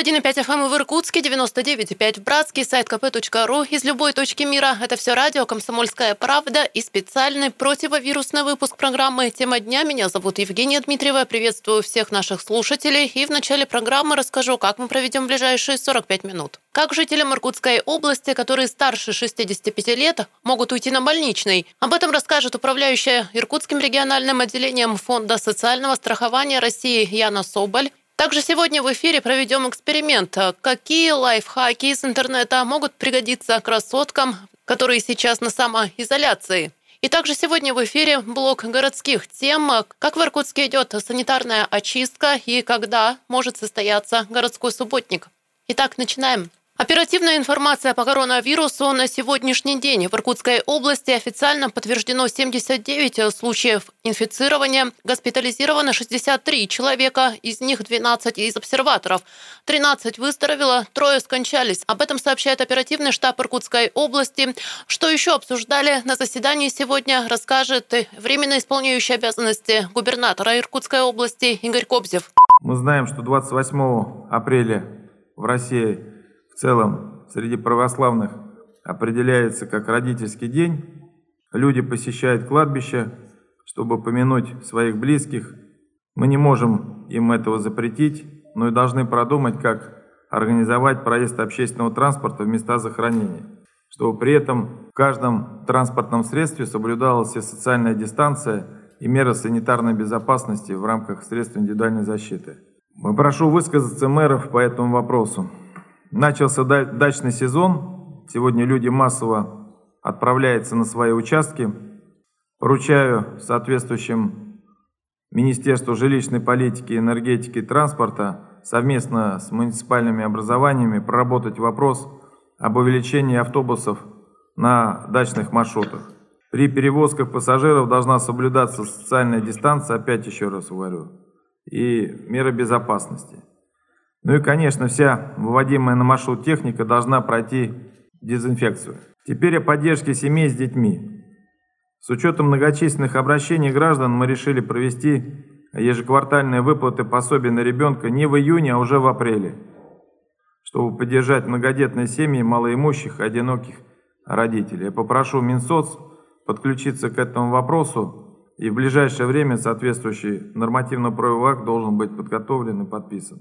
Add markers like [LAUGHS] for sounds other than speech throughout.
91,5 FM в Иркутске, 99,5 в Братске, сайт kp.ru из любой точки мира. Это все радио «Комсомольская правда» и специальный противовирусный выпуск программы «Тема дня». Меня зовут Евгения Дмитриева. Приветствую всех наших слушателей. И в начале программы расскажу, как мы проведем ближайшие 45 минут. Как жителям Иркутской области, которые старше 65 лет, могут уйти на больничный? Об этом расскажет управляющая Иркутским региональным отделением Фонда социального страхования России Яна Соболь также сегодня в эфире проведем эксперимент. Какие лайфхаки из интернета могут пригодиться красоткам, которые сейчас на самоизоляции? И также сегодня в эфире блок городских тем. Как в Иркутске идет санитарная очистка и когда может состояться городской субботник. Итак, начинаем. Оперативная информация по коронавирусу на сегодняшний день. В Иркутской области официально подтверждено 79 случаев инфицирования. Госпитализировано 63 человека, из них 12 из обсерваторов. 13 выздоровело, трое скончались. Об этом сообщает оперативный штаб Иркутской области. Что еще обсуждали на заседании сегодня, расскажет временно исполняющий обязанности губернатора Иркутской области Игорь Кобзев. Мы знаем, что 28 апреля в России целом среди православных определяется как родительский день. Люди посещают кладбище, чтобы помянуть своих близких. Мы не можем им этого запретить, но и должны продумать, как организовать проезд общественного транспорта в места захоронения, чтобы при этом в каждом транспортном средстве соблюдалась и социальная дистанция и меры санитарной безопасности в рамках средств индивидуальной защиты. Мы прошу высказаться мэров по этому вопросу. Начался дачный сезон. Сегодня люди массово отправляются на свои участки. Поручаю соответствующим Министерству жилищной политики, энергетики и транспорта совместно с муниципальными образованиями проработать вопрос об увеличении автобусов на дачных маршрутах. При перевозках пассажиров должна соблюдаться социальная дистанция, опять еще раз говорю, и меры безопасности. Ну и, конечно, вся выводимая на маршрут техника должна пройти дезинфекцию. Теперь о поддержке семей с детьми. С учетом многочисленных обращений граждан мы решили провести ежеквартальные выплаты пособия на ребенка не в июне, а уже в апреле, чтобы поддержать многодетные семьи малоимущих и одиноких родителей. Я попрошу Минсоц подключиться к этому вопросу, и в ближайшее время соответствующий нормативно-правовой акт должен быть подготовлен и подписан.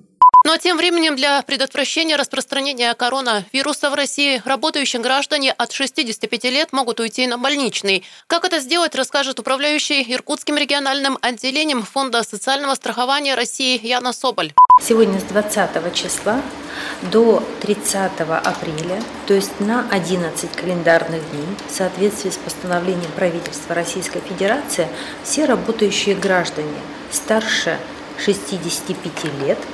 Ну а тем временем для предотвращения распространения коронавируса в России работающие граждане от 65 лет могут уйти на больничный. Как это сделать, расскажет управляющий Иркутским региональным отделением Фонда социального страхования России Яна Соболь. Сегодня с 20 числа до 30 апреля, то есть на 11 календарных дней, в соответствии с постановлением правительства Российской Федерации, все работающие граждане старше 65 лет –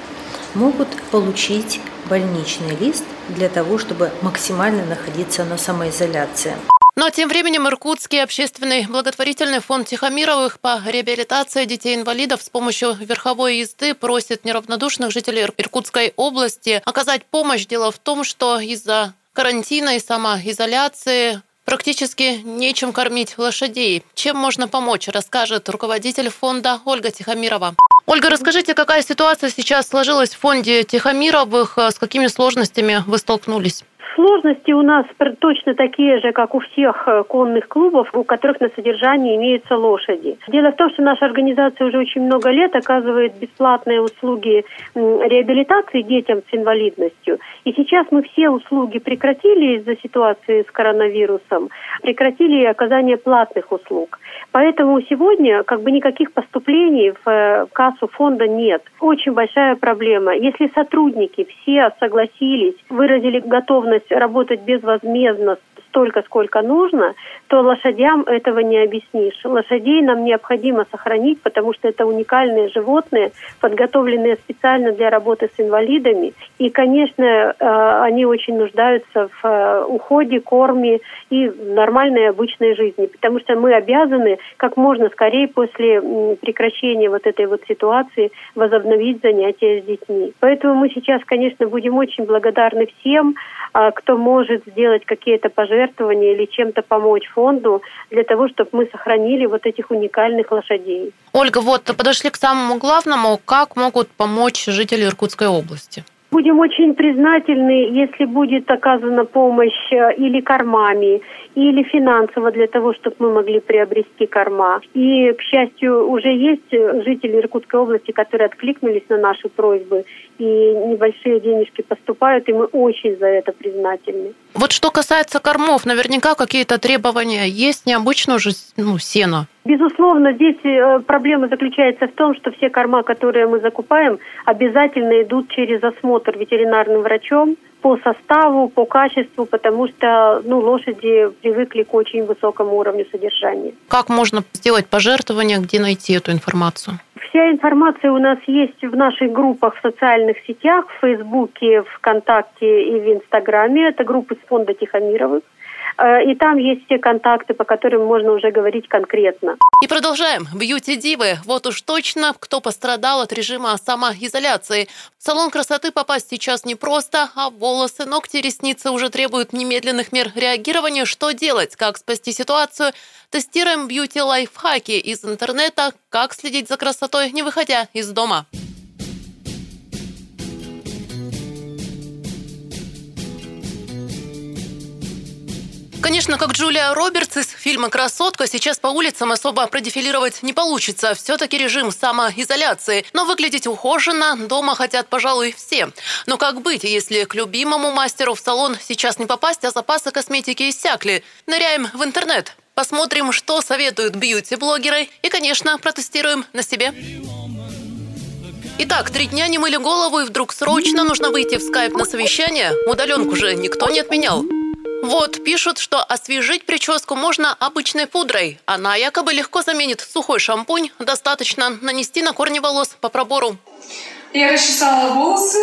могут получить больничный лист для того, чтобы максимально находиться на самоизоляции. Но тем временем Иркутский общественный благотворительный фонд Тихомировых по реабилитации детей-инвалидов с помощью верховой езды просит неравнодушных жителей Иркутской области оказать помощь. Дело в том, что из-за карантина и самоизоляции практически нечем кормить лошадей. Чем можно помочь, расскажет руководитель фонда Ольга Тихомирова. Ольга, расскажите, какая ситуация сейчас сложилась в фонде Тихомировых, с какими сложностями вы столкнулись? Сложности у нас точно такие же, как у всех э, конных клубов, у которых на содержании имеются лошади. Дело в том, что наша организация уже очень много лет оказывает бесплатные услуги реабилитации детям с инвалидностью. И сейчас мы все услуги прекратили из-за ситуации с коронавирусом, прекратили оказание платных услуг. Поэтому сегодня как бы никаких поступлений в э, кассу фонда нет. Очень большая проблема. Если сотрудники все согласились, выразили готовность работать безвозмездно столько, сколько нужно, то лошадям этого не объяснишь. Лошадей нам необходимо сохранить, потому что это уникальные животные, подготовленные специально для работы с инвалидами. И, конечно, э, они очень нуждаются в э, уходе, корме и нормальной обычной жизни, потому что мы обязаны как можно скорее после прекращения вот этой вот ситуации возобновить занятия с детьми. Поэтому мы сейчас, конечно, будем очень благодарны всем, а, кто может сделать какие-то пожертвования или чем-то помочь фонду для того, чтобы мы сохранили вот этих уникальных лошадей. Ольга, вот подошли к самому главному, как могут помочь жители Иркутской области? Будем очень признательны, если будет оказана помощь э, или кормами, или финансово для того, чтобы мы могли приобрести корма. И, к счастью, уже есть жители Иркутской области, которые откликнулись на наши просьбы, и небольшие денежки поступают, и мы очень за это признательны. Вот что касается кормов, наверняка какие-то требования есть, необычно уже ну, сено. Безусловно, здесь э, проблема заключается в том, что все корма, которые мы закупаем, обязательно идут через осмотр ветеринарным врачом по составу, по качеству, потому что ну, лошади привыкли к очень высокому уровню содержания. Как можно сделать пожертвование, где найти эту информацию? Вся информация у нас есть в наших группах в социальных сетях, в Фейсбуке, ВКонтакте и в Инстаграме. Это группы с фонда Тихомировых. Э, и там есть все контакты, по которым можно уже говорить конкретно. И продолжаем. Бьюти-дивы. Вот уж точно, кто пострадал от режима самоизоляции. В салон красоты попасть сейчас непросто, а волосы, ногти, ресницы уже требуют немедленных мер реагирования. Что делать? Как спасти ситуацию? Тестируем бьюти-лайфхаки из интернета. Как следить за красотой, не выходя из дома. Конечно, как Джулия Робертс из фильма «Красотка», сейчас по улицам особо продефилировать не получится. Все-таки режим самоизоляции. Но выглядеть ухоженно дома хотят, пожалуй, все. Но как быть, если к любимому мастеру в салон сейчас не попасть, а запасы косметики иссякли? Ныряем в интернет. Посмотрим, что советуют бьюти-блогеры. И, конечно, протестируем на себе. Итак, три дня не мыли голову, и вдруг срочно нужно выйти в скайп на совещание. Удаленку же никто не отменял. Вот, пишут, что освежить прическу можно обычной пудрой. Она якобы легко заменит сухой шампунь. Достаточно нанести на корни волос по пробору. Я расчесала волосы,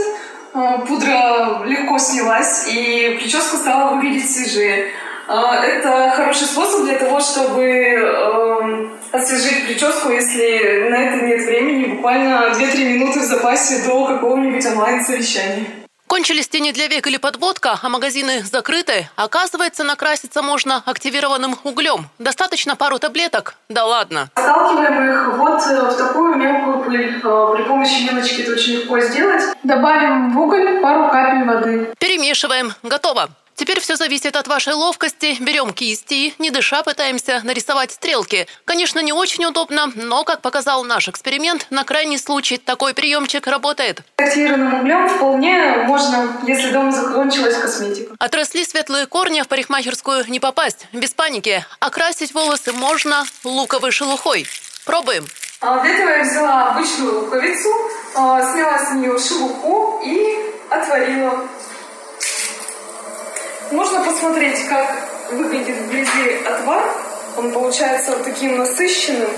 э, пудра легко снялась, и прическа стала выглядеть свежее. Э, это хороший способ для того, чтобы э, освежить прическу, если на это нет времени, буквально 2-3 минуты в запасе до какого-нибудь онлайн-совещания. Кончились тени для век или подводка, а магазины закрыты. Оказывается, накраситься можно активированным углем. Достаточно пару таблеток. Да ладно. Сталкиваем их вот э, в такую мелкую пыль. Э, при помощи вилочки это очень легко сделать. Добавим в уголь пару капель воды. Перемешиваем. Готово. Теперь все зависит от вашей ловкости. Берем кисти, не дыша пытаемся нарисовать стрелки. Конечно, не очень удобно, но, как показал наш эксперимент, на крайний случай такой приемчик работает. Активированным углем вполне можно, если дома закончилась косметика. Отросли светлые корни, в парикмахерскую не попасть. Без паники. Окрасить волосы можно луковой шелухой. Пробуем. А для этого я взяла обычную луковицу, а, сняла с нее шелуху и отварила. Можно посмотреть, как выглядит вблизи отвар. Он получается таким насыщенным.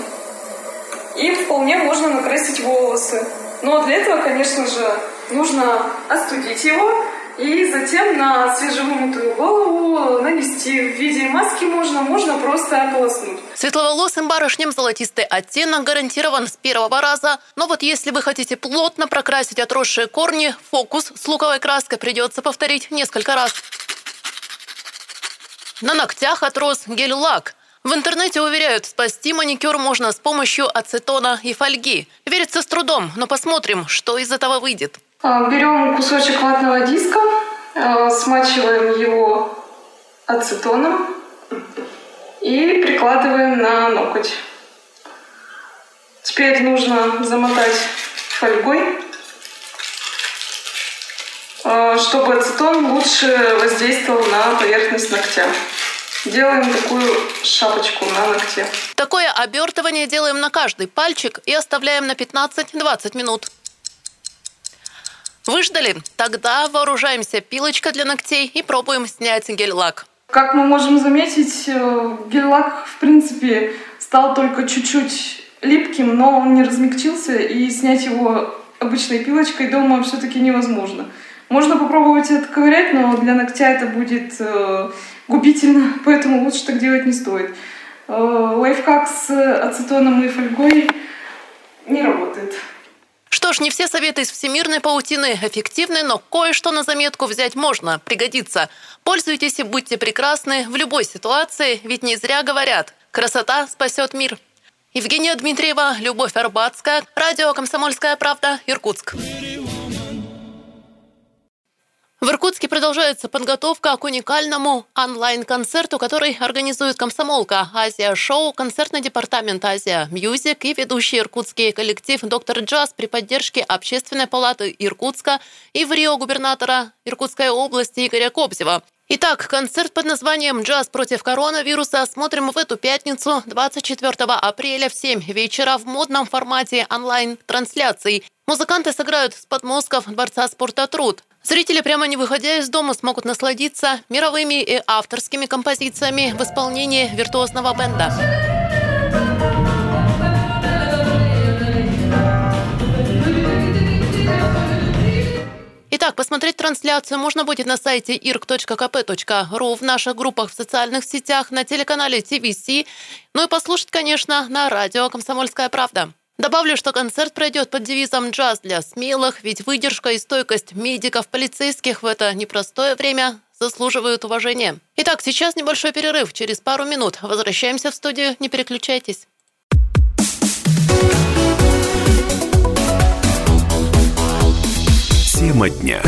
И вполне можно накрасить волосы. Но для этого, конечно же, нужно остудить его и затем на свежевымытую голову нанести в виде маски можно, можно просто ополоснуть. Светловолосым барышням золотистый оттенок гарантирован с первого раза. Но вот если вы хотите плотно прокрасить отросшие корни, фокус с луковой краской придется повторить несколько раз. На ногтях отрос гель-лак. В интернете уверяют, спасти маникюр можно с помощью ацетона и фольги. Верится с трудом, но посмотрим, что из этого выйдет. А, берем кусочек ватного диска, а, смачиваем его ацетоном и прикладываем на ноготь. Теперь нужно замотать фольгой чтобы ацетон лучше воздействовал на поверхность ногтя. Делаем такую шапочку на ногте. Такое обертывание делаем на каждый пальчик и оставляем на 15-20 минут. Выждали? Тогда вооружаемся пилочкой для ногтей и пробуем снять гель-лак. Как мы можем заметить, э, гель-лак, в принципе, стал только чуть-чуть липким, но он не размягчился, и снять его обычной пилочкой дома все-таки невозможно. Можно попробовать отковырять, но для ногтя это будет э, губительно, [LAUGHS] поэтому лучше так делать не стоит. Э, лайфхак с ацетоном и фольгой не работает. Что ж, не все советы из всемирной паутины эффективны, но кое-что на заметку взять можно, пригодится. Пользуйтесь и будьте прекрасны в любой ситуации, ведь не зря говорят «красота спасет мир». Евгения Дмитриева, Любовь Арбатская, радио «Комсомольская правда», Иркутск. В Иркутске продолжается подготовка к уникальному онлайн-концерту, который организует комсомолка «Азия-шоу», концертный департамент «Азия Мьюзик» и ведущий иркутский коллектив «Доктор Джаз» при поддержке Общественной палаты Иркутска и в Рио губернатора Иркутской области Игоря Кобзева. Итак, концерт под названием «Джаз против коронавируса» смотрим в эту пятницу, 24 апреля в 7 вечера в модном формате онлайн-трансляций. Музыканты сыграют с подмостков Дворца спорта «Труд». Зрители, прямо не выходя из дома, смогут насладиться мировыми и авторскими композициями в исполнении виртуозного бенда. Итак, посмотреть трансляцию можно будет на сайте irk.kp.ru, в наших группах в социальных сетях, на телеканале TVC, ну и послушать, конечно, на радио «Комсомольская правда». Добавлю, что концерт пройдет под девизом «Джаз для смелых», ведь выдержка и стойкость медиков, полицейских в это непростое время заслуживают уважения. Итак, сейчас небольшой перерыв. Через пару минут возвращаемся в студию. Не переключайтесь. Тема дня.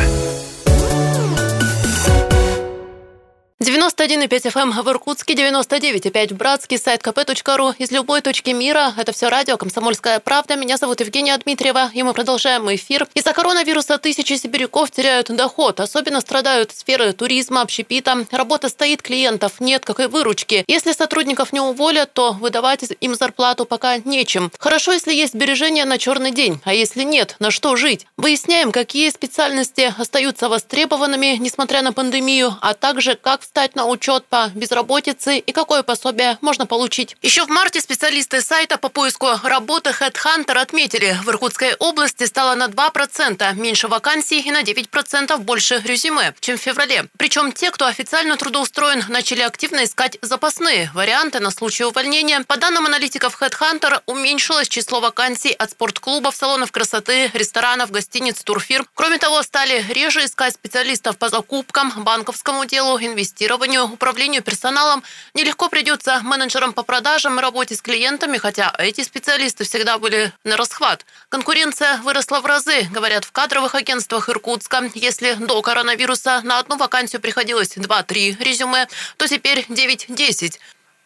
91,5 FM эм в Иркутске, 99,5 в Братске, сайт kp.ru из любой точки мира. Это все радио «Комсомольская правда». Меня зовут Евгения Дмитриева, и мы продолжаем эфир. Из-за коронавируса тысячи сибиряков теряют доход. Особенно страдают сферы туризма, общепита. Работа стоит, клиентов нет, как и выручки. Если сотрудников не уволят, то выдавать им зарплату пока нечем. Хорошо, если есть сбережения на черный день, а если нет, на что жить? Выясняем, какие специальности остаются востребованными, несмотря на пандемию, а также как встать на учет по безработице и какое пособие можно получить. Еще в марте специалисты сайта по поиску работы HeadHunter отметили, в Иркутской области стало на 2% меньше вакансий и на 9% больше резюме, чем в феврале. Причем те, кто официально трудоустроен, начали активно искать запасные варианты на случай увольнения. По данным аналитиков HeadHunter, уменьшилось число вакансий от спортклубов, салонов красоты, ресторанов, гостиниц, турфирм. Кроме того, стали реже искать специалистов по закупкам, банковскому делу, инвестированию, управлению персоналом. Нелегко придется менеджерам по продажам и работе с клиентами, хотя эти специалисты всегда были на расхват. Конкуренция выросла в разы, говорят в кадровых агентствах Иркутска. Если до коронавируса на одну вакансию приходилось 2-3 резюме, то теперь 9-10.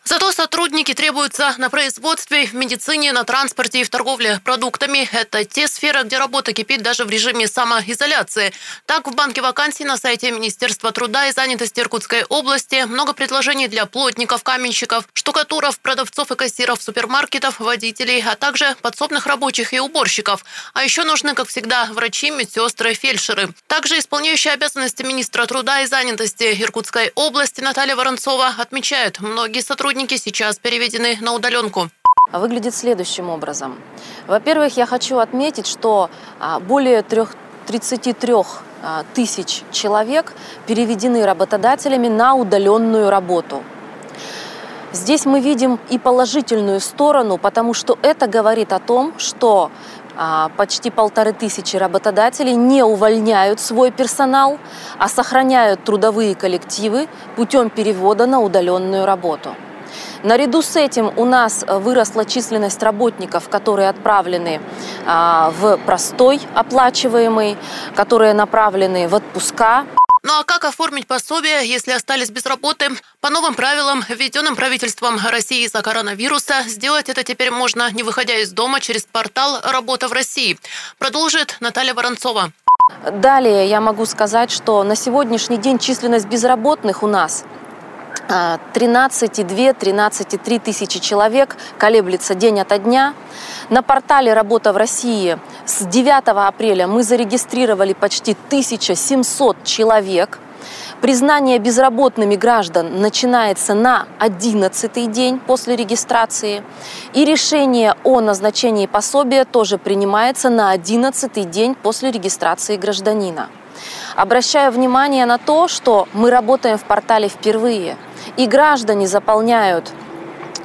Зато сотрудники требуются на производстве, в медицине, на транспорте и в торговле продуктами. Это те сферы, где работа кипит даже в режиме самоизоляции. Так, в банке вакансий на сайте Министерства труда и занятости Иркутской области много предложений для плотников, каменщиков, штукатуров, продавцов и кассиров супермаркетов, водителей, а также подсобных рабочих и уборщиков. А еще нужны, как всегда, врачи, медсестры, фельдшеры. Также исполняющая обязанности министра труда и занятости Иркутской области Наталья Воронцова отмечает, многие сотрудники сотрудники сейчас переведены на удаленку. Выглядит следующим образом. Во-первых, я хочу отметить, что а, более 33 а, тысяч человек переведены работодателями на удаленную работу. Здесь мы видим и положительную сторону, потому что это говорит о том, что а, почти полторы тысячи работодателей не увольняют свой персонал, а сохраняют трудовые коллективы путем перевода на удаленную работу. Наряду с этим у нас э, выросла численность работников, которые отправлены а, в простой оплачиваемый, которые направлены в отпуска. Ну а как оформить пособие, если остались без работы? По новым правилам, введенным правительством России из-за коронавируса, сделать это теперь можно, не выходя из дома, через портал «Работа в России». Продолжит Наталья Воронцова. Далее я могу сказать, что на сегодняшний день численность безработных у нас 13,2-13,3 тысячи человек, колеблется день ото дня. На портале «Работа в России» с 9 апреля мы зарегистрировали почти 1700 человек. Признание безработными граждан начинается на 11 день после регистрации. И решение о назначении пособия тоже принимается на 11 день после регистрации гражданина. Обращаю внимание на то, что мы работаем в портале впервые – и граждане заполняют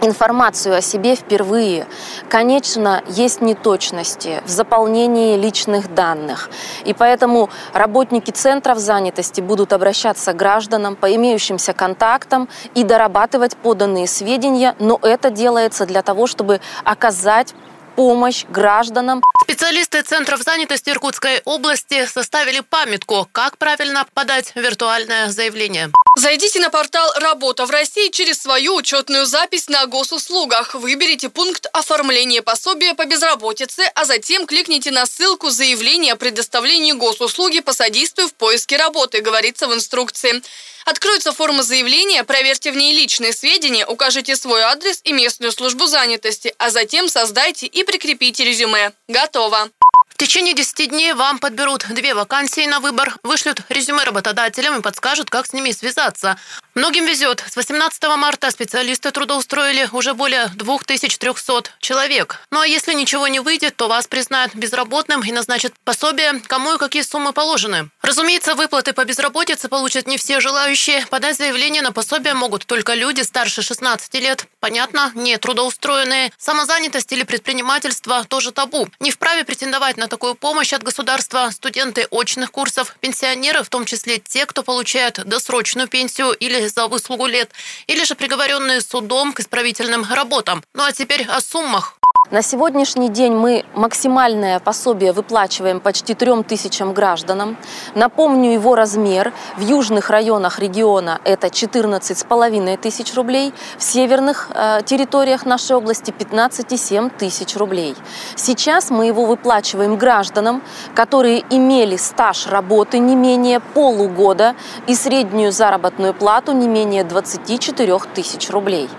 информацию о себе впервые. Конечно, есть неточности в заполнении личных данных. И поэтому работники центров занятости будут обращаться к гражданам по имеющимся контактам и дорабатывать поданные сведения, но это делается для того, чтобы оказать помощь гражданам. Специалисты Центров занятости Иркутской области составили памятку, как правильно подать виртуальное заявление. Зайдите на портал «Работа в России» через свою учетную запись на госуслугах. Выберите пункт оформления пособия по безработице, а затем кликните на ссылку «Заявление о предоставлении госуслуги по содействию в поиске работы», говорится в инструкции. Откроется форма заявления, проверьте в ней личные сведения, укажите свой адрес и местную службу занятости, а затем создайте и прикрепите резюме. Готово. В течение 10 дней вам подберут две вакансии на выбор, вышлют резюме работодателям и подскажут, как с ними связаться. Многим везет. С 18 марта специалисты трудоустроили уже более 2300 человек. Ну а если ничего не выйдет, то вас признают безработным и назначат пособие, кому и какие суммы положены. Разумеется, выплаты по безработице получат не все желающие. Подать заявление на пособие могут только люди старше 16 лет. Понятно, не трудоустроенные. Самозанятость или предпринимательство тоже табу. Не вправе претендовать на на такую помощь от государства студенты очных курсов, пенсионеры, в том числе те, кто получает досрочную пенсию или за выслугу лет, или же приговоренные судом к исправительным работам. Ну а теперь о суммах. На сегодняшний день мы максимальное пособие выплачиваем почти трем тысячам гражданам. Напомню его размер. В южных районах региона это 14,5 тысяч рублей, в северных э, территориях нашей области 15,7 тысяч рублей. Сейчас мы его выплачиваем гражданам, которые имели стаж работы не менее полугода и среднюю заработную плату не менее 24 тысяч рублей.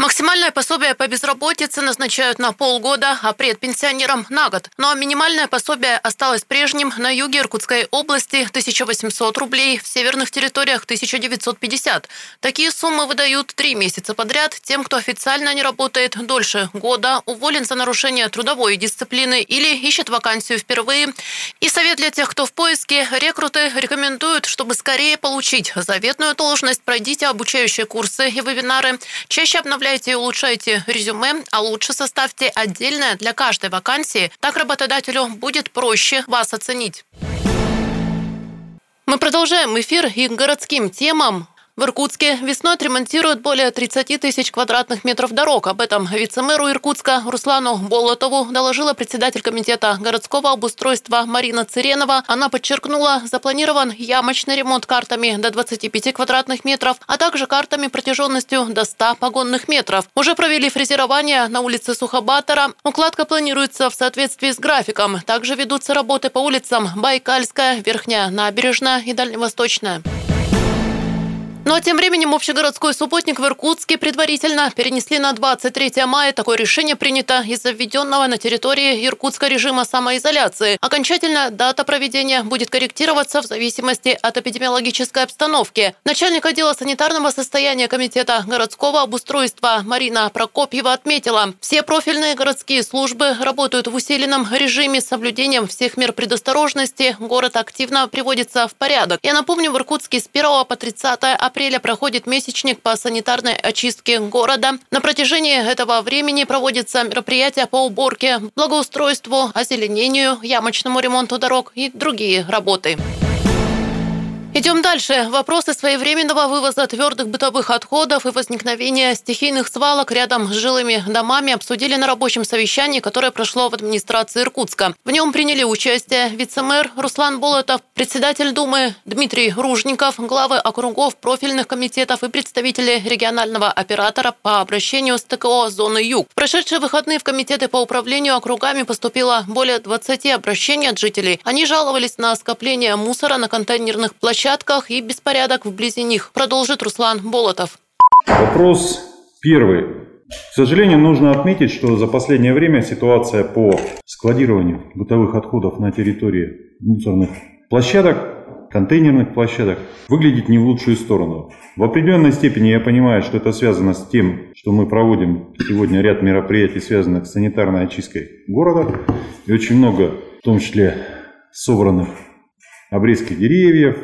Максимальное пособие по безработице назначают на полгода, а предпенсионерам на год. Но минимальное пособие осталось прежним. На юге Иркутской области 1800 рублей, в северных территориях 1950. Такие суммы выдают три месяца подряд тем, кто официально не работает дольше года, уволен за нарушение трудовой дисциплины или ищет вакансию впервые. И совет для тех, кто в поиске, рекруты рекомендуют, чтобы скорее получить заветную должность, пройдите обучающие курсы и вебинары, чаще обновляйте Обновляйте и улучшайте резюме, а лучше составьте отдельное для каждой вакансии. Так работодателю будет проще вас оценить. Мы продолжаем эфир и к городским темам. В Иркутске весной отремонтируют более 30 тысяч квадратных метров дорог. Об этом вице-мэру Иркутска Руслану Болотову доложила председатель комитета городского обустройства Марина Циренова. Она подчеркнула, запланирован ямочный ремонт картами до 25 квадратных метров, а также картами протяженностью до 100 погонных метров. Уже провели фрезерование на улице Сухобатора. Укладка планируется в соответствии с графиком. Также ведутся работы по улицам Байкальская, Верхняя Набережная и Дальневосточная. Ну а тем временем общегородской субботник в Иркутске предварительно перенесли на 23 мая. Такое решение принято из-за введенного на территории Иркутска режима самоизоляции. Окончательно дата проведения будет корректироваться в зависимости от эпидемиологической обстановки. Начальник отдела санитарного состояния Комитета городского обустройства Марина Прокопьева отметила, все профильные городские службы работают в усиленном режиме с соблюдением всех мер предосторожности. Город активно приводится в порядок. Я напомню, в Иркутске с 1 по 30 апреля апреля проходит месячник по санитарной очистке города. На протяжении этого времени проводятся мероприятия по уборке, благоустройству, озеленению, ямочному ремонту дорог и другие работы. Идем дальше. Вопросы своевременного вывоза твердых бытовых отходов и возникновения стихийных свалок рядом с жилыми домами обсудили на рабочем совещании, которое прошло в администрации Иркутска. В нем приняли участие вице-мэр Руслан Болотов, председатель Думы Дмитрий Ружников, главы округов профильных комитетов и представители регионального оператора по обращению с ТКО зоны Юг. В прошедшие выходные в комитеты по управлению округами поступило более 20 обращений от жителей. Они жаловались на скопление мусора на контейнерных площадках площадках и беспорядок вблизи них, продолжит Руслан Болотов. Вопрос первый. К сожалению, нужно отметить, что за последнее время ситуация по складированию бытовых отходов на территории мусорных площадок, контейнерных площадок выглядит не в лучшую сторону. В определенной степени я понимаю, что это связано с тем, что мы проводим сегодня ряд мероприятий, связанных с санитарной очисткой города. И очень много, в том числе, собранных обрезки деревьев,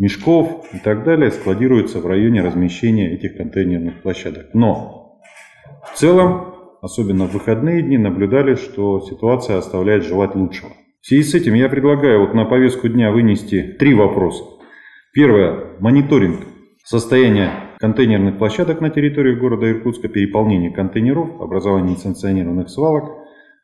мешков и так далее складируются в районе размещения этих контейнерных площадок. Но в целом, особенно в выходные дни, наблюдали, что ситуация оставляет желать лучшего. В связи с этим я предлагаю вот на повестку дня вынести три вопроса. Первое. Мониторинг состояния контейнерных площадок на территории города Иркутска, переполнение контейнеров, образование несанкционированных свалок.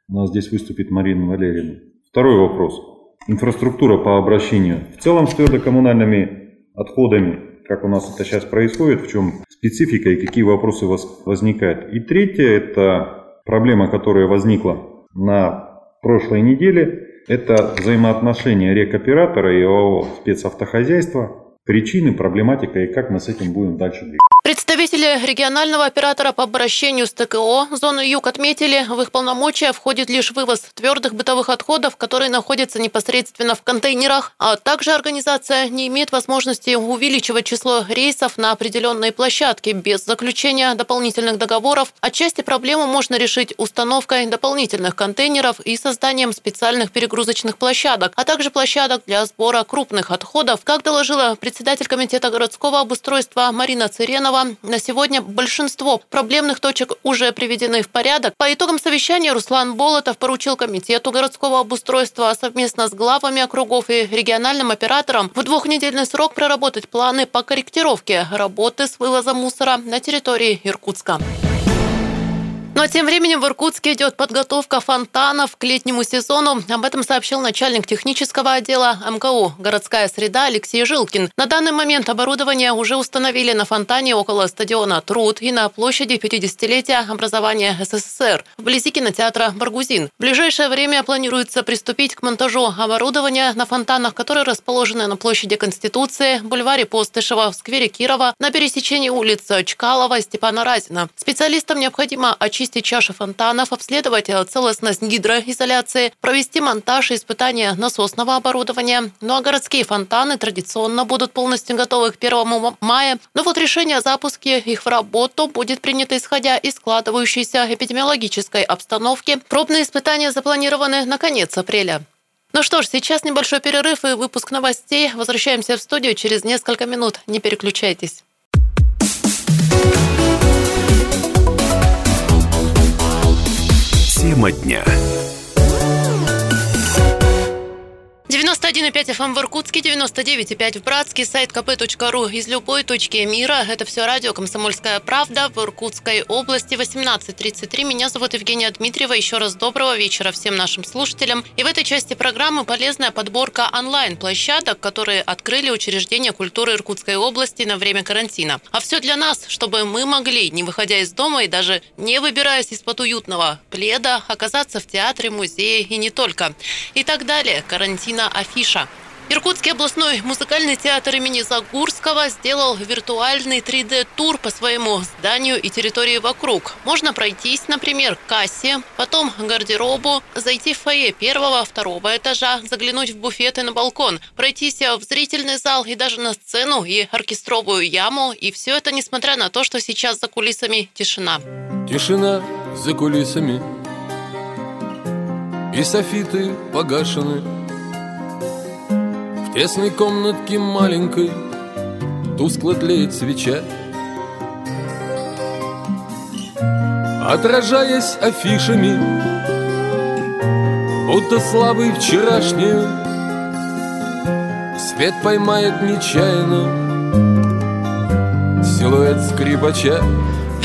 У нас здесь выступит Марина Валерьевна. Второй вопрос. Инфраструктура по обращению. В целом с твердокоммунальными отходами, как у нас это сейчас происходит, в чем специфика и какие вопросы у вас возникают. И третье, это проблема, которая возникла на прошлой неделе, это взаимоотношения рекоператора и ОАО спецавтохозяйства, причины, проблематика и как мы с этим будем дальше двигаться. Представители регионального оператора по обращению с ТКО зоны Юг отметили, в их полномочия входит лишь вывоз твердых бытовых отходов, которые находятся непосредственно в контейнерах, а также организация не имеет возможности увеличивать число рейсов на определенные площадки без заключения дополнительных договоров. Отчасти проблему можно решить установкой дополнительных контейнеров и созданием специальных перегрузочных площадок, а также площадок для сбора крупных отходов, как доложила председатель комитета городского обустройства Марина Циренова. На сегодня большинство проблемных точек уже приведены в порядок. По итогам совещания Руслан Болотов поручил Комитету городского обустройства совместно с главами округов и региональным оператором в двухнедельный срок проработать планы по корректировке работы с вывозом мусора на территории Иркутска. Но тем временем в Иркутске идет подготовка фонтанов к летнему сезону. Об этом сообщил начальник технического отдела МКУ «Городская среда» Алексей Жилкин. На данный момент оборудование уже установили на фонтане около стадиона «Труд» и на площади 50-летия образования СССР, вблизи кинотеатра «Баргузин». В ближайшее время планируется приступить к монтажу оборудования на фонтанах, которые расположены на площади Конституции, бульваре Постышева, в сквере Кирова, на пересечении улиц Чкалова и Степана Разина. Специалистам необходимо очистить очистить чаши фонтанов, обследовать э, целостность гидроизоляции, провести монтаж и испытания насосного оборудования. Ну а городские фонтаны традиционно будут полностью готовы к 1 мая. Но вот решение о запуске их в работу будет принято исходя из складывающейся эпидемиологической обстановки. Пробные испытания запланированы на конец апреля. Ну что ж, сейчас небольшой перерыв и выпуск новостей. Возвращаемся в студию через несколько минут. Не переключайтесь. Тема дня. 91,5 FM в Иркутске, 99,5 в Братске, сайт kp.ru из любой точки мира. Это все радио «Комсомольская правда» в Иркутской области, 18.33. Меня зовут Евгения Дмитриева. Еще раз доброго вечера всем нашим слушателям. И в этой части программы полезная подборка онлайн-площадок, которые открыли учреждения культуры Иркутской области на время карантина. А все для нас, чтобы мы могли, не выходя из дома и даже не выбираясь из-под уютного пледа, оказаться в театре, музее и не только. И так далее. Карантина афиша. Иркутский областной музыкальный театр имени Загурского сделал виртуальный 3D-тур по своему зданию и территории вокруг. Можно пройтись, например, к кассе, потом к гардеробу, зайти в фойе первого, второго этажа, заглянуть в буфет и на балкон, пройтись в зрительный зал и даже на сцену и оркестровую яму. И все это несмотря на то, что сейчас за кулисами тишина. Тишина за кулисами И софиты погашены тесной комнатке маленькой Тускло тлеет свеча. Отражаясь афишами Будто слабый вчерашний Свет поймает нечаянно Силуэт скрипача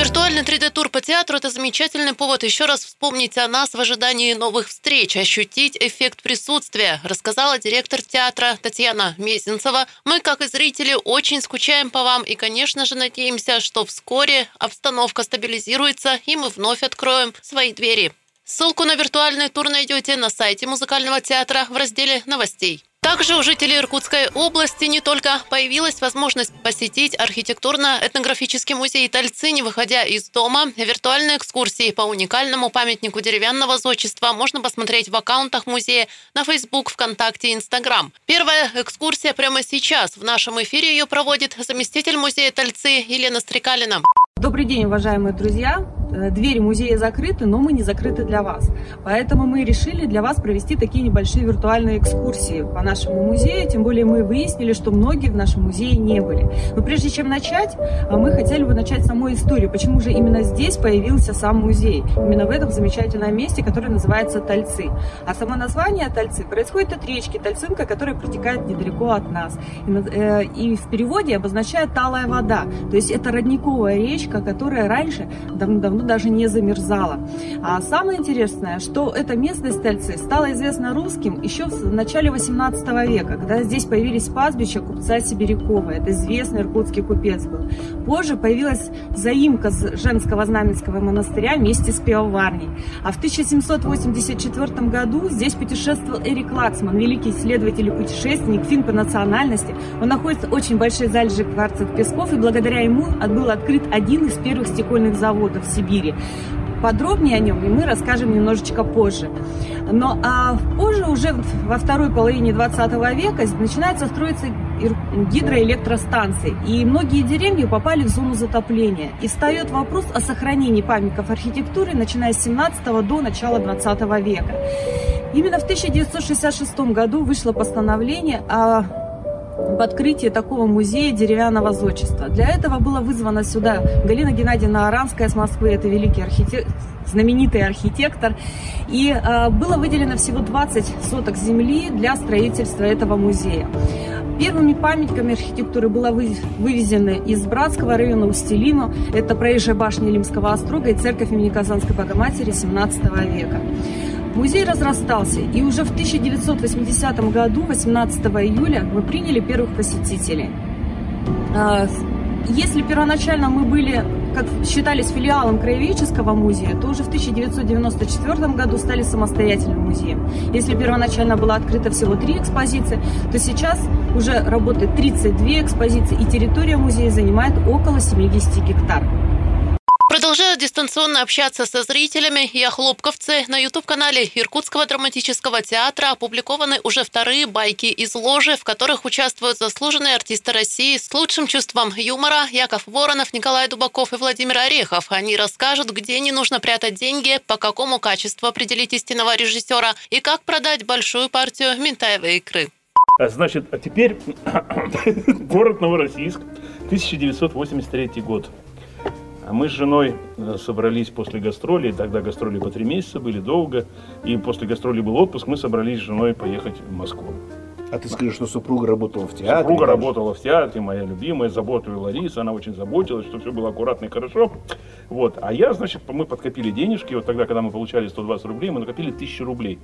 Виртуальный 3D-тур по театру – это замечательный повод еще раз вспомнить о нас в ожидании новых встреч, ощутить эффект присутствия, рассказала директор театра Татьяна Мезенцева. Мы, как и зрители, очень скучаем по вам и, конечно же, надеемся, что вскоре обстановка стабилизируется и мы вновь откроем свои двери. Ссылку на виртуальный тур найдете на сайте музыкального театра в разделе новостей. Также у жителей Иркутской области не только появилась возможность посетить архитектурно-этнографический музей Тальцы, не выходя из дома. Виртуальные экскурсии по уникальному памятнику деревянного зодчества можно посмотреть в аккаунтах музея на Facebook, ВКонтакте и Инстаграм. Первая экскурсия прямо сейчас. В нашем эфире ее проводит заместитель музея Тальцы Елена Стрекалина. Добрый день, уважаемые друзья! Э, двери музея закрыты, но мы не закрыты для вас. Поэтому мы решили для вас провести такие небольшие виртуальные экскурсии по нашему музею. Тем более мы выяснили, что многие в нашем музее не были. Но прежде чем начать, э, мы хотели бы начать саму историю. Почему же именно здесь появился сам музей? Именно в этом замечательном месте, которое называется Тальцы. А само название Тальцы происходит от речки Тальцинка, которая протекает недалеко от нас. И, э, и в переводе обозначает талая вода. То есть это родниковая речка, которая раньше давно-давно оно даже не замерзало. А самое интересное, что эта местность Тельцы стала известна русским еще в начале 18 века, когда здесь появились пастбища купца Сибирякова. Это известный иркутский купец был. Позже появилась заимка женского знаменского монастыря вместе с пивоварней. А в 1784 году здесь путешествовал Эрик Лаксман, великий исследователь и путешественник, фин по национальности. Он находится очень большой залежи кварцевых песков, и благодаря ему был открыт один из первых стекольных заводов в Сибири. Подробнее о нем и мы расскажем немножечко позже. Но а позже, уже во второй половине 20 века, начинается строиться гидроэлектростанции. И многие деревни попали в зону затопления. И встает вопрос о сохранении памятников архитектуры, начиная с 17 до начала 20 века. Именно в 1966 году вышло постановление о об открытии такого музея деревянного зодчества. Для этого было вызвано сюда Галина Геннадьевна Аранская с Москвы, это великий архитектор, знаменитый архитектор. И э, было выделено всего 20 соток земли для строительства этого музея. Первыми памятниками архитектуры было вывезены из Братского района Устилину. Это проезжая башня Лимского острога и церковь имени Казанской Богоматери 17 века. Музей разрастался, и уже в 1980 году, 18 июля, мы приняли первых посетителей. А, если первоначально мы были, как считались филиалом краеведческого музея, то уже в 1994 году стали самостоятельным музеем. Если первоначально было открыто всего три экспозиции, то сейчас уже работает 32 экспозиции, и территория музея занимает около 70 гектар. Продолжаю дистанционно общаться со зрителями. Я Хлопковцы. На YouTube-канале Иркутского драматического театра опубликованы уже вторые байки из ложи, в которых участвуют заслуженные артисты России с лучшим чувством юмора Яков Воронов, Николай Дубаков и Владимир Орехов. Они расскажут, где не нужно прятать деньги, по какому качеству определить истинного режиссера и как продать большую партию ментаевой икры. А, значит, а теперь [CLEARS THROAT] город Новороссийск, 1983 год. А мы с женой э, собрались после гастролей, тогда гастроли по три месяца были долго, и после гастролей был отпуск, мы собрались с женой поехать в Москву. А ты скажешь, что супруга работала в театре? Супруга работала в театре, моя любимая, заботливая Лариса, она очень заботилась, что все было аккуратно и хорошо. Вот. А я, значит, мы подкопили денежки, вот тогда, когда мы получали 120 рублей, мы накопили 1000 рублей.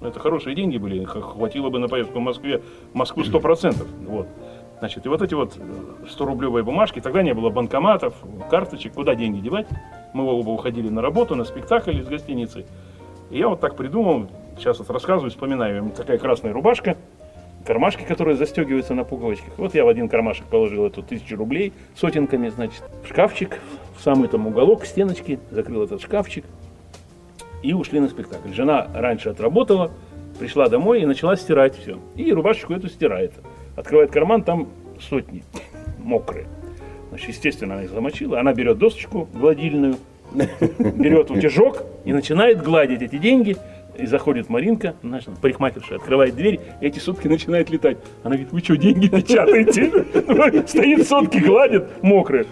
Это хорошие деньги были, хватило бы на поездку в Москве, в Москву 100%. Вот. Значит, и вот эти вот 100-рублевые бумажки, тогда не было банкоматов, карточек, куда деньги девать. Мы оба уходили на работу, на спектакль из гостиницы. И я вот так придумал, сейчас вот рассказываю, вспоминаю, такая красная рубашка, кармашки, которые застегиваются на пуговичках. Вот я в один кармашек положил эту тысячу рублей сотенками, значит, в шкафчик, в самый там уголок стеночки, закрыл этот шкафчик и ушли на спектакль. Жена раньше отработала, пришла домой и начала стирать все. И рубашечку эту стирает. Открывает карман, там сотни мокрые. Значит, естественно, она их замочила. Она берет досочку гладильную, берет утюжок и начинает гладить эти деньги. И заходит Маринка, наша парикмахерша, открывает дверь, и эти сутки начинают летать. Она говорит, вы что, деньги печатаете? [LAUGHS] Стоит сутки, гладит, мокрые.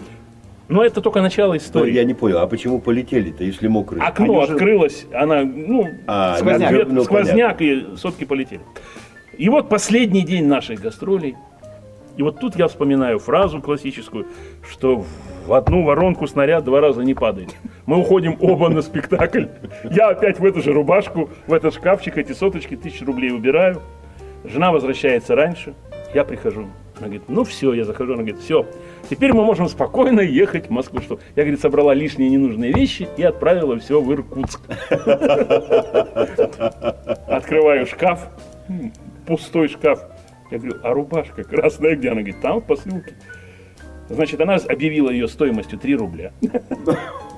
Но это только начало истории. Я не понял, а почему полетели-то, если мокрые? Окно Они открылось, же... она, ну, а, сквозняк, ну, сквозняк и сотки полетели. И вот последний день наших гастролей. И вот тут я вспоминаю фразу классическую, что в одну воронку снаряд два раза не падает. Мы уходим оба на спектакль. Я опять в эту же рубашку, в этот шкафчик эти соточки, тысячи рублей убираю. Жена возвращается раньше. Я прихожу. Она говорит, ну все, я захожу. Она говорит, все, теперь мы можем спокойно ехать в Москву. Что? Я, говорит, собрала лишние ненужные вещи и отправила все в Иркутск. Открываю шкаф, пустой шкаф. Я говорю, а рубашка красная где? Она говорит, там в посылке. Значит, она объявила ее стоимостью 3 рубля.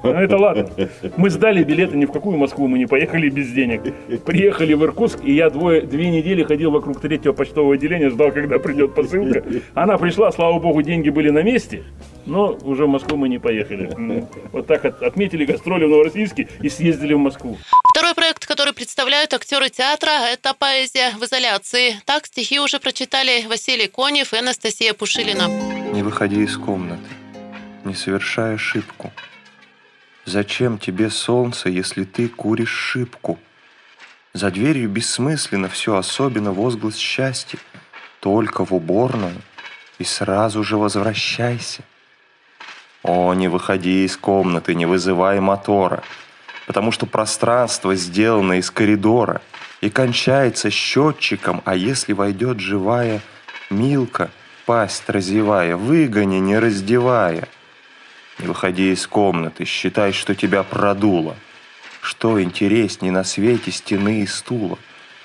Ну это ладно. Мы сдали билеты, ни в какую Москву мы не поехали без денег. Приехали в Иркутск, и я двое, две недели ходил вокруг третьего почтового отделения, ждал, когда придет посылка. Она пришла, слава богу, деньги были на месте, но уже в Москву мы не поехали. Вот так отметили гастроли в Новороссийске и съездили в Москву. Второй проект, который представляют актеры театра, это поэзия в изоляции. Так стихи уже прочитали Василий Конев и Анастасия Пушилина. Не выходи из комнаты, не совершай ошибку. Зачем тебе солнце, если ты куришь шибку? За дверью бессмысленно все, особенно возглас счастья. Только в уборную и сразу же возвращайся. О, не выходи из комнаты, не вызывай мотора, потому что пространство сделано из коридора и кончается счетчиком, а если войдет живая Милка, пасть разевая, выгони, не раздевая. Не выходи из комнаты, считай, что тебя продуло. Что интересней на свете стены и стула?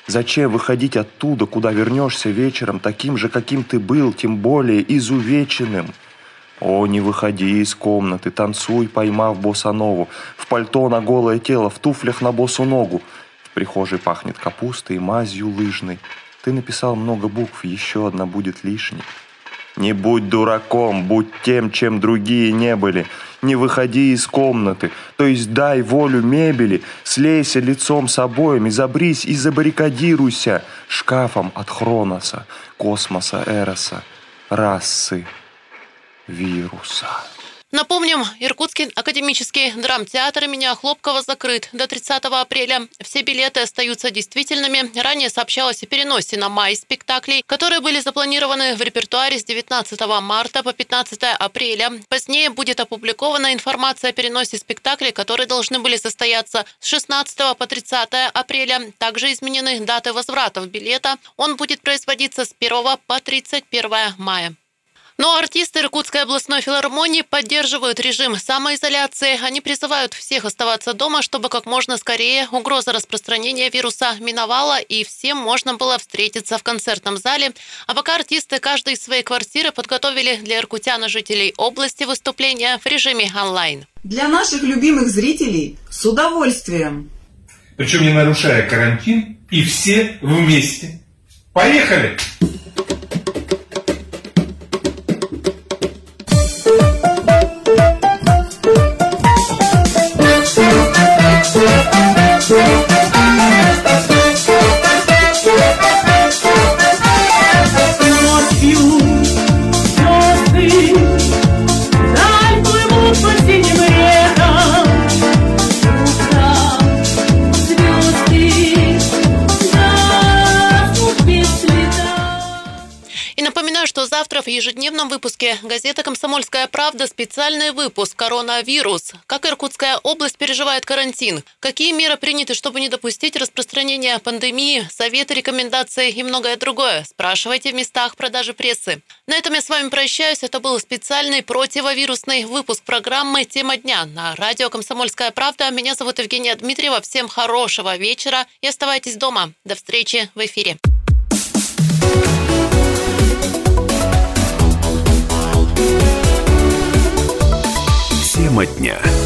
Зачем выходить оттуда, куда вернешься вечером, таким же, каким ты был, тем более изувеченным? О, не выходи из комнаты, танцуй, поймав босанову, в пальто на голое тело, в туфлях на босу ногу. В прихожей пахнет капустой, мазью лыжной. Ты написал много букв, еще одна будет лишней. Не будь дураком, будь тем, чем другие не были. Не выходи из комнаты, то есть дай волю мебели, слейся лицом с обоями, забрись и забаррикадируйся шкафом от Хроноса, космоса, Эроса, расы, вируса. Напомним, Иркутский академический драмтеатр имени Хлопкова закрыт до 30 апреля. Все билеты остаются действительными. Ранее сообщалось о переносе на май спектаклей, которые были запланированы в репертуаре с 19 марта по 15 апреля. Позднее будет опубликована информация о переносе спектаклей, которые должны были состояться с 16 по 30 апреля. Также изменены даты возвратов билета. Он будет производиться с 1 по 31 мая. Но артисты Иркутской областной филармонии поддерживают режим самоизоляции. Они призывают всех оставаться дома, чтобы как можно скорее угроза распространения вируса миновала и всем можно было встретиться в концертном зале. А пока артисты каждой из своей квартиры подготовили для иркутян и жителей области выступления в режиме онлайн. Для наших любимых зрителей с удовольствием. Причем не нарушая карантин и все вместе. Поехали! Выпуске газеты «Комсомольская правда» специальный выпуск «Коронавирус». Как Иркутская область переживает карантин? Какие меры приняты, чтобы не допустить распространения пандемии? Советы, рекомендации и многое другое. Спрашивайте в местах продажи прессы. На этом я с вами прощаюсь. Это был специальный противовирусный выпуск программы «Тема дня» на радио «Комсомольская правда». Меня зовут Евгения Дмитриева. Всем хорошего вечера и оставайтесь дома. До встречи в эфире. Тема дня.